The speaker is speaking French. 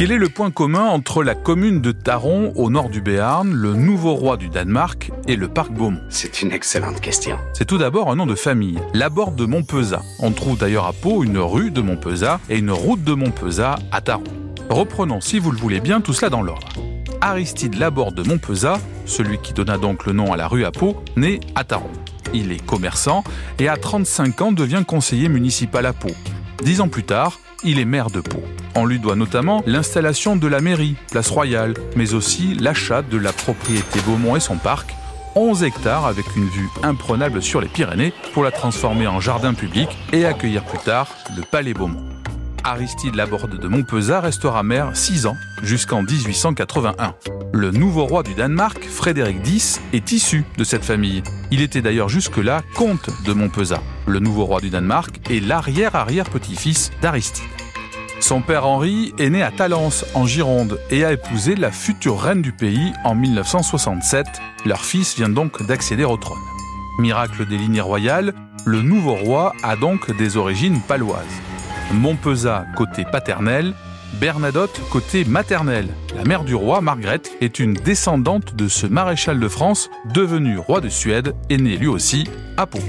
Quel est le point commun entre la commune de Taron, au nord du Béarn, le nouveau roi du Danemark et le parc Beaumont? C'est une excellente question. C'est tout d'abord un nom de famille, Laborde de Montpezat. On trouve d'ailleurs à Pau une rue de Montpezat et une route de Montpezat à Taron. Reprenons, si vous le voulez bien, tout cela dans l'ordre. Aristide Laborde de Montpezat, celui qui donna donc le nom à la rue à Pau, naît à Taron. Il est commerçant et à 35 ans devient conseiller municipal à Pau. Dix ans plus tard, il est maire de Pau. On lui doit notamment l'installation de la mairie, place royale, mais aussi l'achat de la propriété Beaumont et son parc, 11 hectares avec une vue imprenable sur les Pyrénées pour la transformer en jardin public et accueillir plus tard le Palais Beaumont. Aristide Laborde de Montpezat restera maire 6 ans, jusqu'en 1881. Le nouveau roi du Danemark, Frédéric X, est issu de cette famille. Il était d'ailleurs jusque-là comte de Montpezat. Le nouveau roi du Danemark est l'arrière-arrière-petit-fils d'Aristide. Son père Henri est né à Talence, en Gironde, et a épousé la future reine du pays en 1967. Leur fils vient donc d'accéder au trône. Miracle des lignées royales, le nouveau roi a donc des origines paloises. Montpezat côté paternel, Bernadotte côté maternel. La mère du roi, Margrethe, est une descendante de ce maréchal de France devenu roi de Suède et né lui aussi à Pau.